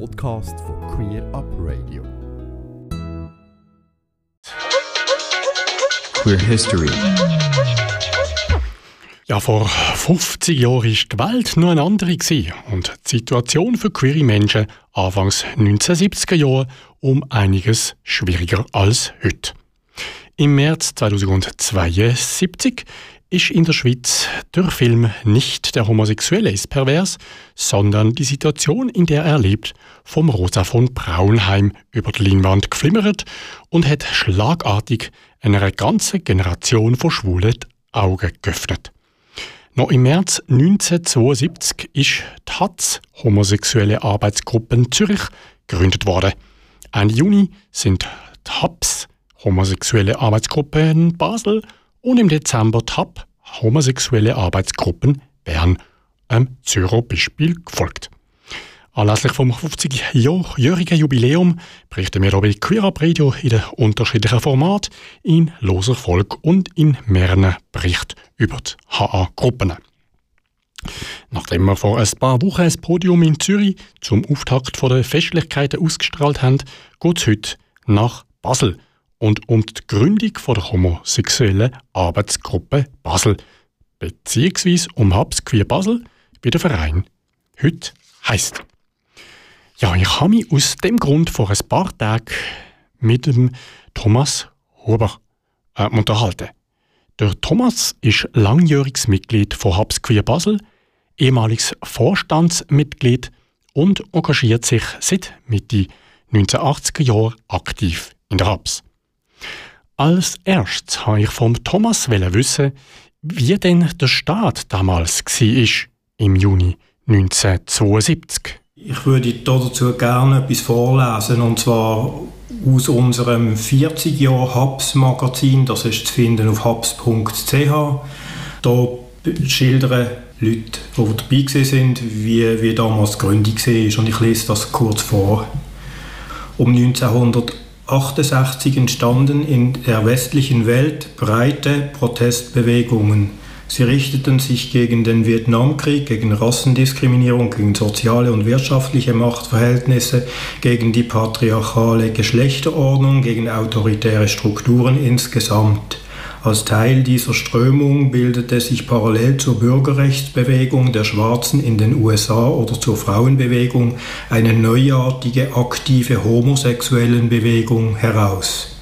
Podcast von Queer Up Radio. Queer History. Ja, vor 50 Jahren war die Welt noch eine andere gewesen und die Situation für queere Menschen anfangs 1970er Jahre um einiges schwieriger als heute. Im März 2072 ist in der Schweiz der Film nicht der Homosexuelle ist pervers, sondern die Situation, in der er lebt, vom Rosa von Braunheim über die Leinwand geflimmert und hat schlagartig einer ganzen Generation von Schwulen die Augen geöffnet. Noch im März 1972 ist die HATS, Homosexuelle Arbeitsgruppen Zürich, gegründet worden. Ende Juni sind die HAPS, Homosexuelle Arbeitsgruppen Basel, und im Dezember HAP, Homosexuelle Arbeitsgruppen Bern, einem Zürcher Beispiel gefolgt. Anlässlich vom 50-jährigen Jubiläum berichten wir bei Queer Up Radio in den unterschiedlichen Formaten in loser Folge und in mehreren Berichten über die HA-Gruppen. Nachdem wir vor ein paar Wochen ein Podium in Zürich zum Auftakt der Festlichkeiten ausgestrahlt haben, geht es heute nach Basel und um die Gründung der homosexuellen Arbeitsgruppe Basel, beziehungsweise um Habs Queer Basel, wie der Verein heute heisst. Ja, ich habe mich aus dem Grund vor ein paar Tagen mit dem Thomas Huber äh, unterhalten. Der Thomas ist langjähriges Mitglied von Hubs Queer Basel, ehemaliges Vorstandsmitglied und engagiert sich seit Mitte 1980er Jahren aktiv in der Hubs. Als erstes habe ich vom Thomas wissen, wie denn der Start damals war, im Juni 1972. Ich würde dazu gerne etwas vorlesen, und zwar aus unserem 40 Jahr Hubs Magazin, das ist zu finden auf hubs.ch. Da schildern Leute, die dabei sind, wie, wie damals die Gründung war. Und ich lese das kurz vor. Um 1968 entstanden in der westlichen Welt breite Protestbewegungen Sie richteten sich gegen den Vietnamkrieg, gegen Rassendiskriminierung, gegen soziale und wirtschaftliche Machtverhältnisse, gegen die patriarchale Geschlechterordnung, gegen autoritäre Strukturen insgesamt. Als Teil dieser Strömung bildete sich parallel zur Bürgerrechtsbewegung der Schwarzen in den USA oder zur Frauenbewegung eine neuartige aktive homosexuellen Bewegung heraus.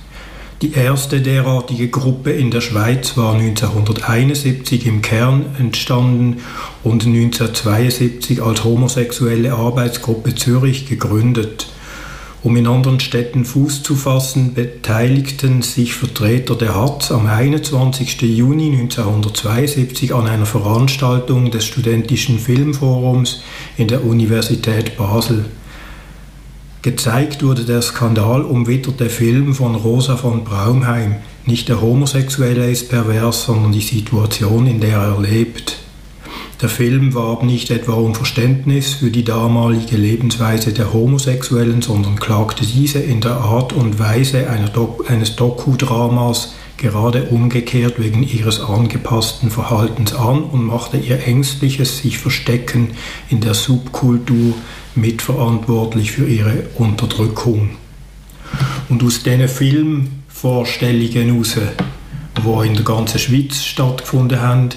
Die erste derartige Gruppe in der Schweiz war 1971 im Kern entstanden und 1972 als homosexuelle Arbeitsgruppe Zürich gegründet. Um in anderen Städten Fuß zu fassen, beteiligten sich Vertreter der HATZ am 21. Juni 1972 an einer Veranstaltung des Studentischen Filmforums in der Universität Basel. Gezeigt wurde der skandalumwitterte Film von Rosa von Braunheim. Nicht der Homosexuelle ist pervers, sondern die Situation, in der er lebt. Der Film warb nicht etwa um Verständnis für die damalige Lebensweise der Homosexuellen, sondern klagte diese in der Art und Weise eines Doku-Dramas gerade umgekehrt wegen ihres angepassten Verhaltens an und machte ihr ängstliches sich Verstecken in der Subkultur mitverantwortlich für ihre Unterdrückung. Und aus diesen Filmvorstellungen heraus, die in der ganzen Schweiz stattgefunden haben,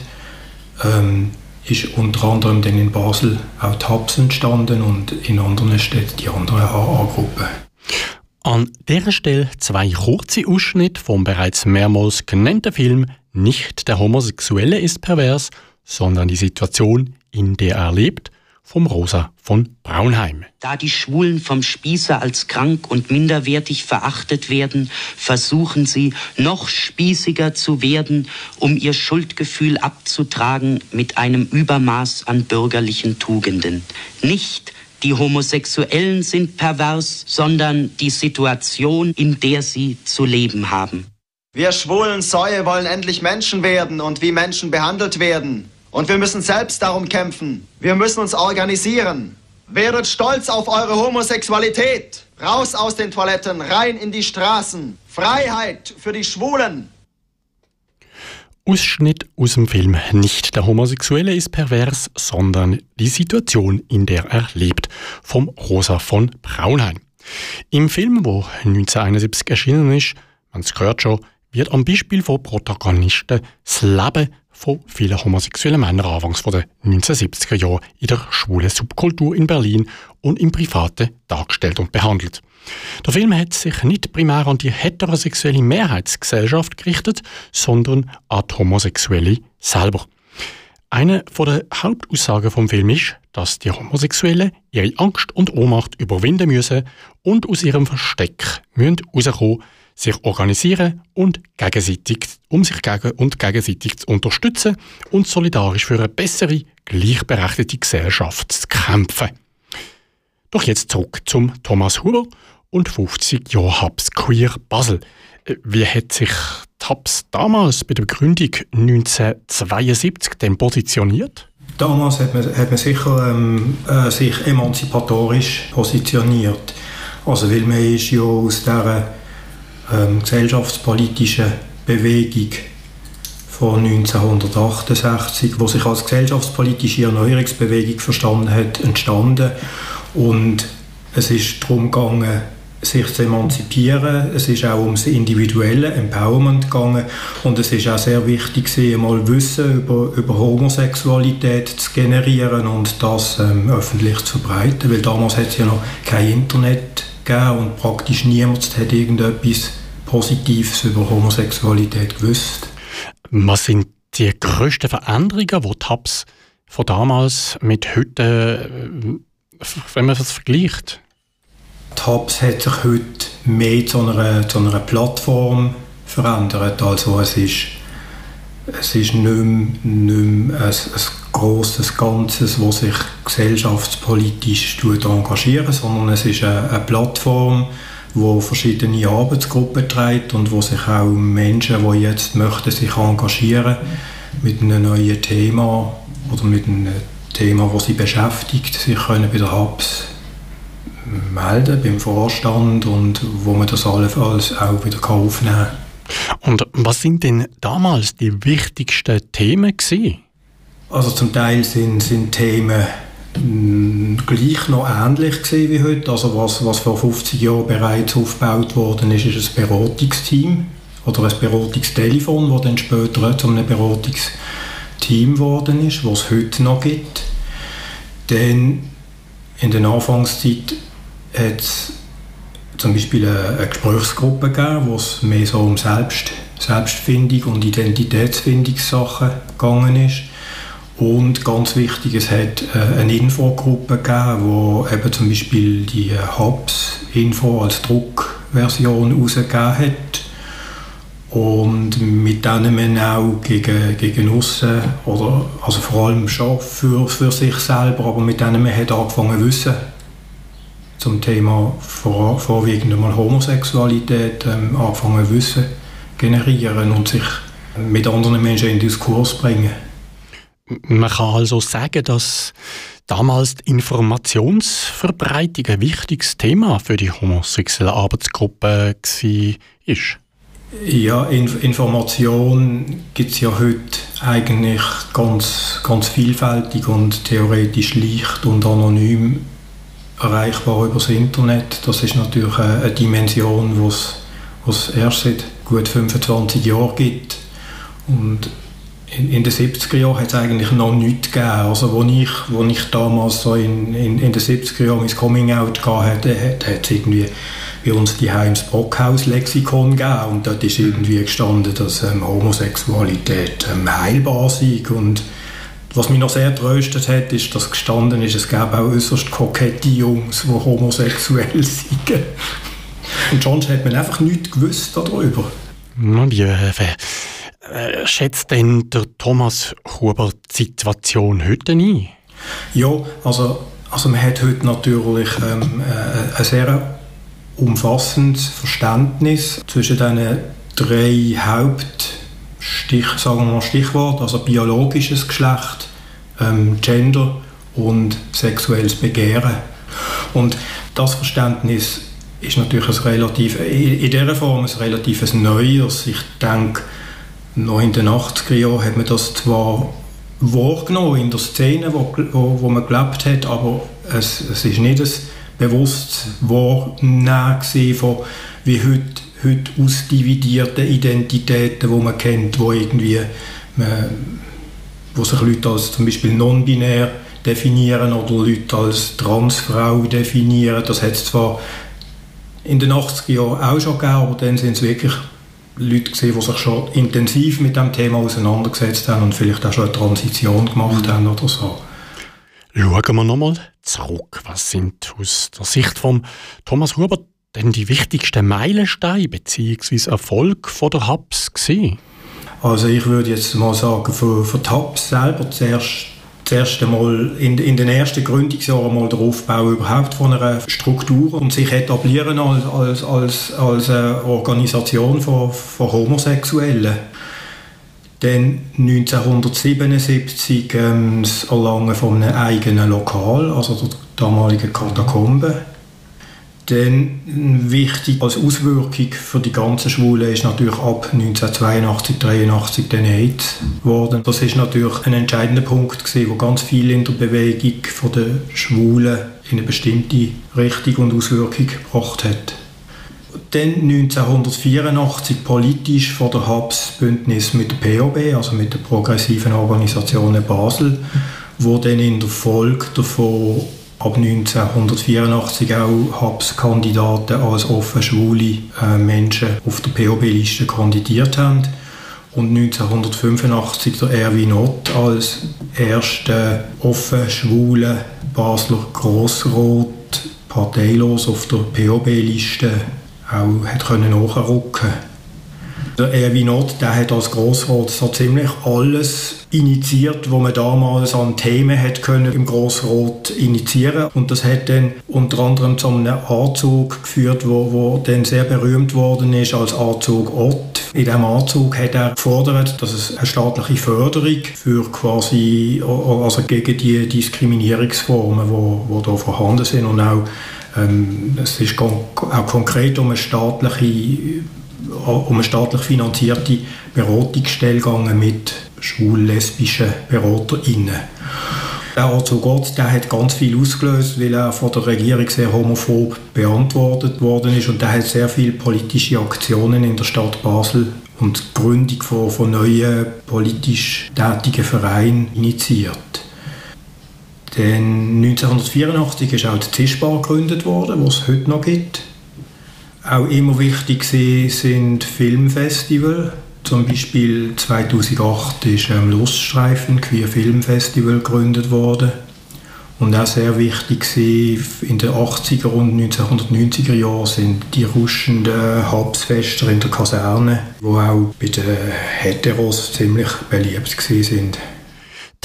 ähm, ist unter anderem dann in Basel auch Hubs entstanden und in anderen Städten die anderen AA-Gruppen. An dieser Stelle zwei kurze Ausschnitte vom bereits mehrmals genannten Film Nicht der Homosexuelle ist pervers, sondern die Situation, in der er lebt vom Rosa von Braunheim. Da die Schwulen vom Spießer als krank und minderwertig verachtet werden, versuchen sie, noch spießiger zu werden, um ihr Schuldgefühl abzutragen mit einem Übermaß an bürgerlichen Tugenden. Nicht die Homosexuellen sind pervers, sondern die Situation, in der sie zu leben haben. Wir schwulen Säue wollen endlich Menschen werden und wie Menschen behandelt werden. Und wir müssen selbst darum kämpfen. Wir müssen uns organisieren. Werdet stolz auf eure Homosexualität. Raus aus den Toiletten, rein in die Straßen. Freiheit für die Schwulen. Ausschnitt aus dem Film Nicht der Homosexuelle ist pervers, sondern die Situation, in der er lebt, vom Rosa von Braunheim. Im Film, wo 1971 erschienen ist, man es gehört schon, wird am Beispiel von Protagonisten das Leben von vielen homosexuellen Männern anfangs den 1970er Jahren in der schwulen Subkultur in Berlin und im Privaten dargestellt und behandelt. Der Film hat sich nicht primär an die heterosexuelle Mehrheitsgesellschaft gerichtet, sondern an die Homosexuelle selber. Eine der Hauptaussagen vom Film ist, dass die Homosexuellen ihre Angst und Ohnmacht überwinden müssen und aus ihrem Versteck müssen rauskommen, sich organisieren und gegenseitig, um sich gegen und gegenseitig zu unterstützen und solidarisch für eine bessere, gleichberechtigte Gesellschaft zu kämpfen. Doch jetzt zurück zum Thomas Huber und 50 Jahre Hubs Queer Basel. Äh, wie hat sich Hubs damals bei der Gründung 1972 denn positioniert? Damals hat man, hat man sicher ähm, äh, sich emanzipatorisch positioniert. Also weil man ist ja aus dieser ähm, gesellschaftspolitischen Bewegung von 1968, wo sich als gesellschaftspolitische Erneuerungsbewegung verstanden hat, entstanden. Und es ist darum gegangen, sich zu emanzipieren. Es ist auch ums individuelle Empowerment gegangen und es ist auch sehr wichtig, mal Wissen über, über Homosexualität zu generieren und das ähm, öffentlich zu verbreiten, weil damals hat es ja noch kein Internet gegeben und praktisch niemand hat irgendetwas Positives über Homosexualität gewusst. Was sind die grössten Veränderungen, die TAPS von damals mit heute, äh, wenn man das vergleicht? Hubs hat sich heute mehr zu einer, zu einer Plattform verändert. Also es ist, es ist nicht mehr, nicht mehr ein, ein grosses Ganzes, das sich gesellschaftspolitisch engagiert, sondern es ist eine, eine Plattform, wo verschiedene Arbeitsgruppen trägt und wo sich auch Menschen, die jetzt möchten sich engagieren mit einem neuen Thema oder mit einem Thema, das sie beschäftigt, sich können bei der Hubs melden beim Vorstand und wo man das allenfalls auch wieder aufnehmen kann. Und was sind denn damals die wichtigsten Themen gewesen? Also zum Teil sind, sind Themen mh, gleich noch ähnlich gewesen wie heute. Also was, was vor 50 Jahren bereits aufgebaut worden ist, ist ein Beratungsteam oder ein Beratungstelefon, das dann später zu einem Beratungsteam geworden ist, was es heute noch gibt. Dann in der Anfangszeit hat es zum Beispiel eine, eine Gesprächsgruppe gegeben, wo es mehr so um Selbst, Selbstfindung und Identitätsfindungssachen gegangen ist. Und ganz wichtig, es hat äh, eine Infogruppe gegeben, wo eben zum Beispiel die Hubs-Info als Druckversion herausgegeben hat. Und mit denen man auch gegen, gegen aussen, oder also vor allem schon für, für sich selber, aber mit denen man hat angefangen Wissen zum Thema vor, vorwiegend einmal Homosexualität ähm, anfangen Wissen generieren und sich mit anderen Menschen in Diskurs bringen. Man kann also sagen, dass damals die Informationsverbreitung ein wichtiges Thema für die homosexuelle Arbeitsgruppe war. Ja, Inf Information gibt es ja heute eigentlich ganz, ganz vielfältig und theoretisch leicht und anonym erreichbar über das Internet. Das ist natürlich eine Dimension, die es erst seit gut 25 Jahren gibt. Und in, in den 70er Jahren hat es eigentlich noch nichts gegeben. Also wo ich, wo ich damals so in, in, in den 70er Jahren mein Coming-out hatte, hat, es irgendwie bei uns die Heims Brockhaus-Lexikon gegeben und dort ist irgendwie gestanden, dass ähm, Homosexualität ähm, heilbar sei und was mich noch sehr tröstet hat, ist, dass gestanden ist, es gäbe auch äußerst kokette Jungs, die homosexuell sind. Und sonst hat man einfach nichts gewusst darüber. Wie äh, äh, schätzt denn der Thomas Huber die Situation heute ein? Ja, also, also man hat heute natürlich ähm, äh, ein sehr umfassendes Verständnis zwischen diesen drei Haupt Stich, sagen wir mal Stichwort, also biologisches Geschlecht, ähm, Gender und sexuelles Begehren. Und das Verständnis ist natürlich ein relativ, in dieser Form ein relativ neues. Ich denke, Noch in den 80er Jahren hat man das zwar wahrgenommen in der Szene, wo, wo, wo man gelebt hat, aber es, es ist nicht ein bewusstes Wahrnehmen von wie heute, heute ausdividierten Identitäten, die man kennt, wo irgendwie man, wo sich Leute als zum Beispiel non-binär definieren oder Leute als Transfrau definieren. Das hat es zwar in den 80er Jahren auch schon gegeben, aber dann sind es wirklich Leute gesehen, die sich schon intensiv mit dem Thema auseinandergesetzt haben und vielleicht auch schon eine Transition gemacht mhm. haben oder so. Schauen wir nochmal zurück. Was sind aus der Sicht von Thomas Huber denn die wichtigsten Meilensteine bzw. Erfolg von der HAPS gewesen? Also ich würde jetzt mal sagen, für, für die HAPS selber zuerst das erste Mal in, in, den ersten Gründungsjahren mal der Aufbau überhaupt von einer Struktur und sich etablieren als, als, als, als eine Organisation von, von Homosexuellen. Dann 1977 ähm, das Erlangen von einem eigenen Lokal, also der damaligen Katakombe. Dann wichtig als Auswirkung für die ganzen Schwulen ist natürlich ab 1982, 83 dann AIDS geworden. Das ist natürlich ein entscheidender Punkt gewesen, wo ganz viel in der Bewegung von den Schwulen in eine bestimmte Richtung und Auswirkung gebracht hat. Dann 1984 politisch von der HABS Bündnis mit der POB, also mit der Progressiven Organisation Basel, wo dann in der Folge davon ab 1984 auch HAPS-Kandidaten als offen schwule äh, Menschen auf der POB-Liste kandidiert haben. Und 1985 der Erwin Ott als erster offen schwule Basler Grossrot parteilos auf der POB-Liste auch hat können der Erwin Ott, der hat als Grossrat so ziemlich alles initiiert, was man damals an Themen hat können im Grossrat initiieren und das hat dann unter anderem zu einem Anzug geführt, wo, wo dann sehr berühmt worden ist als Anzug Ott. In diesem Anzug hat er gefordert, dass es eine staatliche Förderung für quasi, also gegen die Diskriminierungsformen, wo, wo da vorhanden sind und auch ähm, es ist auch konkret um eine staatliche um eine staatlich finanzierte Beratungsstelle gegangen mit schwul-lesbischen BeraterInnen. Der Arzt Gott, der hat ganz viel ausgelöst, weil er von der Regierung sehr homophob beantwortet worden ist und der hat sehr viele politische Aktionen in der Stadt Basel und die Gründung von, von neuen politisch tätigen Vereinen initiiert. Dann 1984 ist auch die Tischbar gegründet worden, was es heute noch gibt. Auch immer wichtig sind Filmfestival. Zum Beispiel 2008 ist ähm, Luststreifen Queer Filmfestival gegründet worden. Und auch sehr wichtig in den 80er und 1990er Jahren sind die rauschenden Habsfester in der Kaserne, wo auch bei den Heteros ziemlich beliebt sind.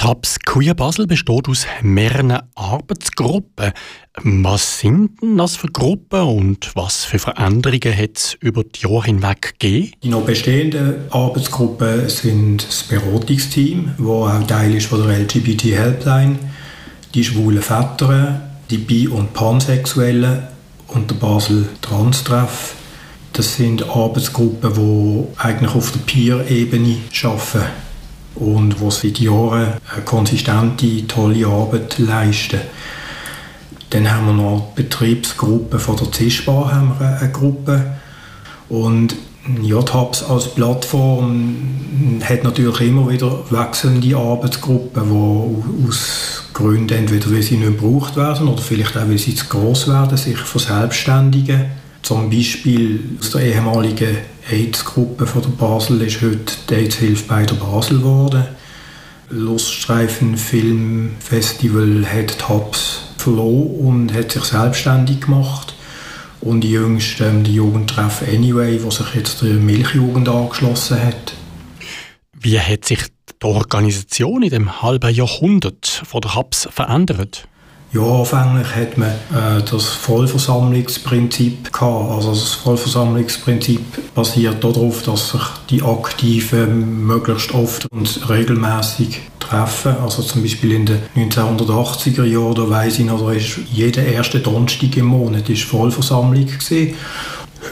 TAPS Queer Basel besteht aus mehreren Arbeitsgruppen. Was sind denn das für Gruppen und was für Veränderungen hat es über die Jahre hinweg gegeben? Die noch bestehenden Arbeitsgruppen sind das Beratungsteam, das auch Teil ist von der LGBT Helpline, die schwulen Väter, die Bi- und Pansexuellen und der Basel Trans-Treff. Das sind Arbeitsgruppen, die eigentlich auf der Peer-Ebene arbeiten und wo seit Jahren eine konsistente, tolle Arbeit leisten. Dann haben wir noch die Betriebsgruppe von der CISPA, haben wir eine Gruppe. Und JHAPS als Plattform hat natürlich immer wieder wechselnde Arbeitsgruppen, die aus Gründen entweder weil sie nicht gebraucht werden oder vielleicht auch weil sie zu gross werden, sich verselbstständigen. Zum Beispiel aus der ehemaligen AIDS-Gruppe von der Basel ist heute die AIDS-Hilfe bei der Basel geworden. Luststreifen Filmfestival hat die Hubs verloren und hat sich selbstständig gemacht. Und die jüngste, ähm, die Jugendtreff Anyway, wo sich jetzt der Milchjugend angeschlossen hat. Wie hat sich die Organisation in dem halben Jahrhundert von der Hubs verändert? Ja, anfänglich hat man äh, das Vollversammlungsprinzip gehabt. Also das Vollversammlungsprinzip basiert darauf, dass sich die Aktiven möglichst oft und regelmäßig treffen. Also zum Beispiel in den 1980er Jahren, da weiss ich noch, da ist jeder erste Donnerstag im Monat ist Vollversammlung gewesen.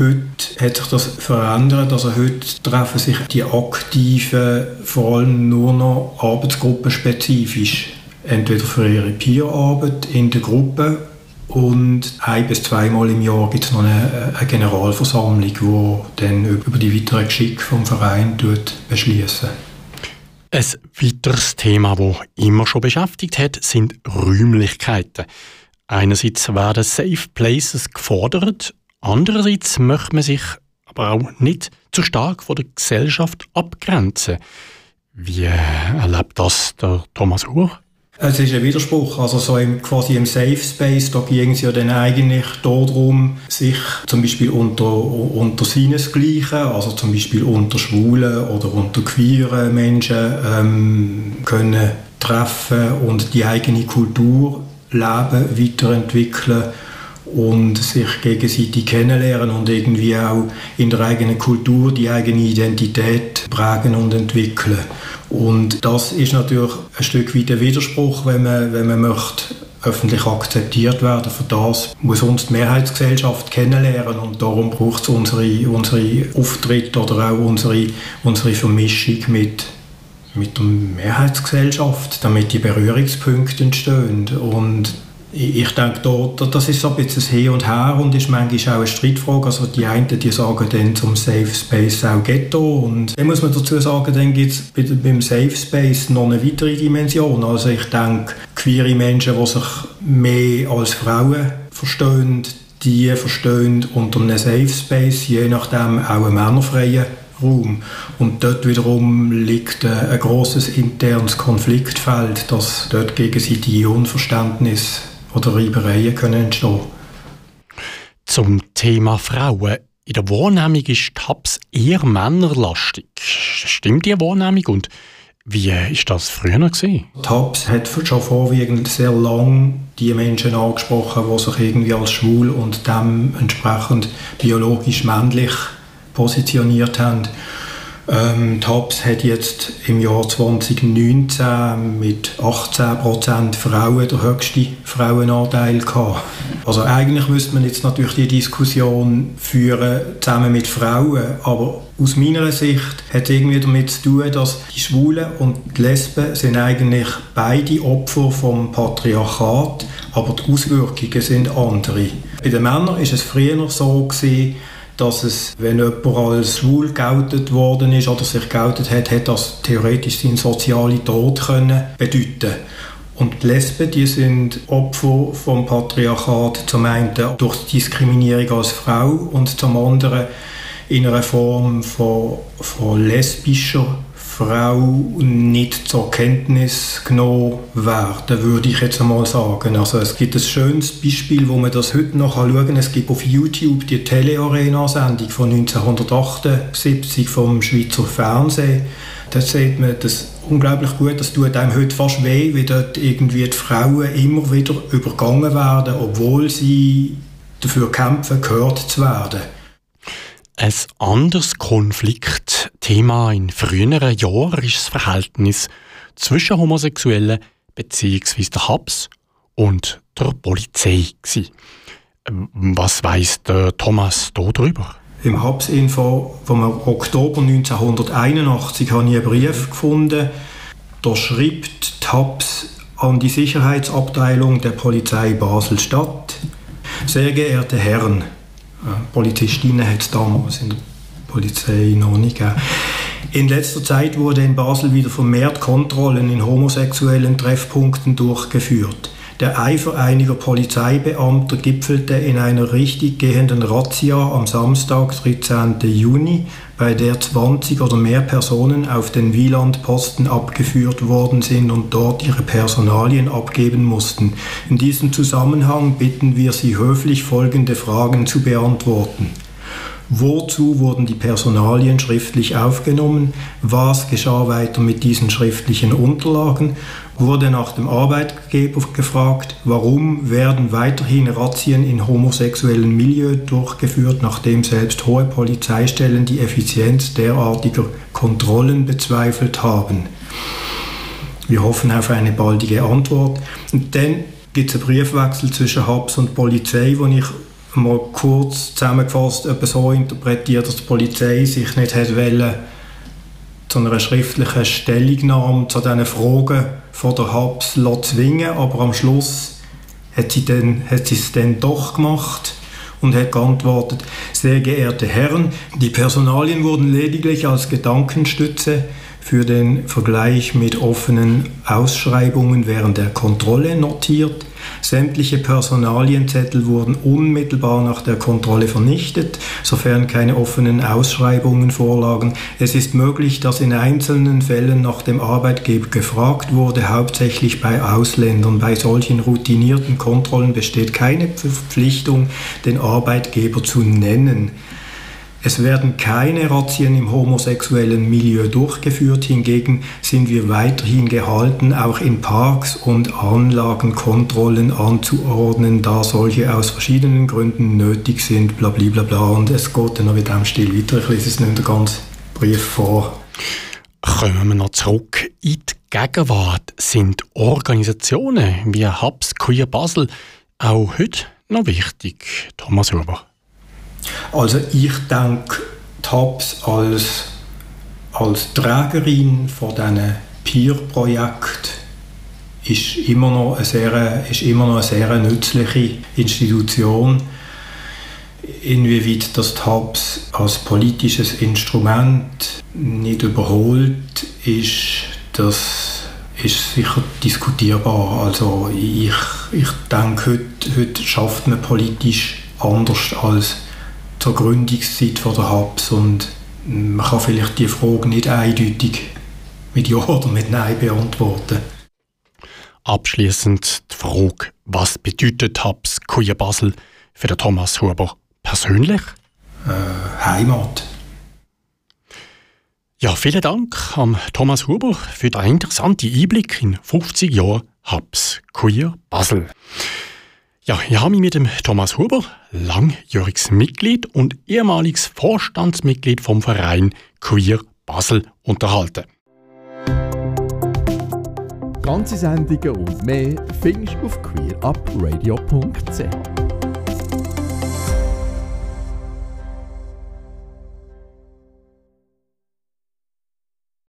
Heute hat sich das verändert. Also heute treffen sich die Aktiven vor allem nur noch arbeitsgruppenspezifisch. Entweder für ihre Peerarbeit in der Gruppe und ein bis zweimal im Jahr gibt es noch eine, eine, Generalversammlung, die dann über die weiteren Geschicke vom Verein beschließen. Ein weiteres Thema, das immer schon beschäftigt hat, sind Räumlichkeiten. Einerseits werden Safe Places gefordert, andererseits möchte man sich aber auch nicht zu stark von der Gesellschaft abgrenzen. Wie erlebt das der Thomas Uhr? Es ist ein Widerspruch. Also so im, quasi im Safe Space, da ging es ja dann eigentlich darum, sich zum Beispiel unter, unter seinesgleichen, also zum Beispiel unter Schwulen oder unter queeren Menschen ähm, können treffen und die eigene Kultur leben, weiterentwickeln und sich gegenseitig kennenlernen und irgendwie auch in der eigenen Kultur die eigene Identität prägen und entwickeln. Und das ist natürlich ein Stück weit ein Widerspruch, wenn man, wenn man möchte öffentlich akzeptiert werden. Für das muss uns die Mehrheitsgesellschaft kennenlernen und darum braucht es unsere, unsere Auftritte oder auch unsere, unsere Vermischung mit, mit der Mehrheitsgesellschaft, damit die Berührungspunkte entstehen. Und ich denke, da, das ist so ein bisschen das Hin und Her und ist manchmal auch eine Streitfrage. Also die einen die sagen dann zum Safe Space auch Ghetto und dann muss man dazu sagen, dann gibt es beim Safe Space noch eine weitere Dimension. Also ich denke, queere Menschen, die sich mehr als Frauen verstehen, die verstehen unter einem Safe Space, je nachdem auch einen männerfreien Raum. Und dort wiederum liegt ein großes internes Konfliktfeld, dass dort gegenseitige Unverständnis oder Reibereien können entstehen Zum Thema Frauen. In der Wahrnehmung ist TAPS eher männerlastig. Stimmt die Wahrnehmung und wie ist das früher gewesen? TAPS hat schon vorwiegend sehr lang die Menschen angesprochen, die sich irgendwie als schwul und dementsprechend biologisch männlich positioniert haben. Ähm, TAPS hat jetzt im Jahr 2019 mit 18% Frauen der höchste Frauenanteil gehabt. Also eigentlich müsste man jetzt natürlich die Diskussion führen zusammen mit Frauen, aber aus meiner Sicht hat es irgendwie damit zu tun, dass die Schwulen und die Lesben sind eigentlich beide Opfer vom Patriarchat, aber die Auswirkungen sind andere. Bei den Männern ist es früher so gewesen, dass es, wenn jemand als schwul geoutet worden ist oder sich geoutet hat, hat das theoretisch seinen sozialen Tod können bedeuten. Und die Lesben, die sind Opfer vom Patriarchat, zum einen durch Diskriminierung als Frau und zum anderen in einer Form von, von lesbischer Frau nicht zur Kenntnis genommen werden, würde ich jetzt einmal sagen. Also es gibt ein schönes Beispiel, wo man das heute noch schauen kann. Es gibt auf YouTube die Telearena-Sendung von 1978 vom Schweizer Fernsehen. Da sieht man das unglaublich gut. Das tut einem heute fast weh, wie dort irgendwie die Frauen immer wieder übergangen werden, obwohl sie dafür kämpfen, gehört zu werden. Ein anderes Konfliktthema in früheren Jahren ist das Verhältnis zwischen Homosexuellen bzw. der Habs und der Polizei. Was weiß der Thomas darüber? Im Habs-Info vom Oktober 1981 habe ich einen Brief gefunden. Da schreibt die Habs an die Sicherheitsabteilung der Polizei Basel-Stadt. Sehr geehrte Herren, Polizistinnen hat es damals in der Polizei noch nicht gegeben. In letzter Zeit wurde in Basel wieder vermehrt Kontrollen in homosexuellen Treffpunkten durchgeführt. Der Eifer einiger Polizeibeamter gipfelte in einer richtig gehenden Razzia am Samstag, 13. Juni, bei der 20 oder mehr Personen auf den Wielandposten abgeführt worden sind und dort ihre Personalien abgeben mussten. In diesem Zusammenhang bitten wir Sie höflich folgende Fragen zu beantworten. Wozu wurden die Personalien schriftlich aufgenommen? Was geschah weiter mit diesen schriftlichen Unterlagen? Wurde nach dem Arbeitgeber gefragt, warum werden weiterhin Razzien in homosexuellen Milieu durchgeführt, nachdem selbst hohe Polizeistellen die Effizienz derartiger Kontrollen bezweifelt haben? Wir hoffen auf eine baldige Antwort. Und dann gibt es einen Briefwechsel zwischen Habs und Polizei, wo ich mal kurz zusammengefasst etwa so interpretiert, dass die Polizei sich nicht hätte wollen, zu einer schriftlichen Stellungnahme zu diesen Fragen von der Habs zwingen aber am Schluss hat sie, dann, hat sie es dann doch gemacht und hat geantwortet, sehr geehrte Herren, die Personalien wurden lediglich als Gedankenstütze für den Vergleich mit offenen Ausschreibungen während der Kontrolle notiert. Sämtliche Personalienzettel wurden unmittelbar nach der Kontrolle vernichtet, sofern keine offenen Ausschreibungen vorlagen. Es ist möglich, dass in einzelnen Fällen nach dem Arbeitgeber gefragt wurde, hauptsächlich bei Ausländern. Bei solchen routinierten Kontrollen besteht keine Verpflichtung, den Arbeitgeber zu nennen. Es werden keine Razzien im homosexuellen Milieu durchgeführt, hingegen sind wir weiterhin gehalten, auch in Parks und Anlagen Kontrollen anzuordnen, da solche aus verschiedenen Gründen nötig sind, bla bla bla bla. Und es geht dann noch mit dem Stil weiter, ich lese es nicht den ganzen Brief vor. Kommen wir noch zurück in die Gegenwart. Sind Organisationen wie Hubs Queer Basel auch heute noch wichtig, Thomas Huber? Also ich denke, TAPS als, als Trägerin von diesen Peer-Projekten ist immer noch eine sehr, ist immer noch eine sehr nützliche Institution. Inwieweit das TAPS als politisches Instrument nicht überholt ist, das ist sicher diskutierbar. Also ich, ich denke, heute, heute schafft man politisch anders als zur Gründungszeit von der HAPS und man kann vielleicht die Frage nicht eindeutig mit Ja oder mit Nein beantworten. Abschließend die Frage, was bedeutet HAPS Queer Basel für den Thomas Huber persönlich? Äh, Heimat. Ja, vielen Dank an Thomas Huber für den interessanten Einblick in 50 Jahre HAPS Queer Basel. Ja, ich habe mich mit dem Thomas Huber, langjähriges Mitglied und ehemaliges Vorstandsmitglied vom Verein Queer Basel, unterhalten. Ganze Sendungen und mehr findest du auf queerupradio.ch.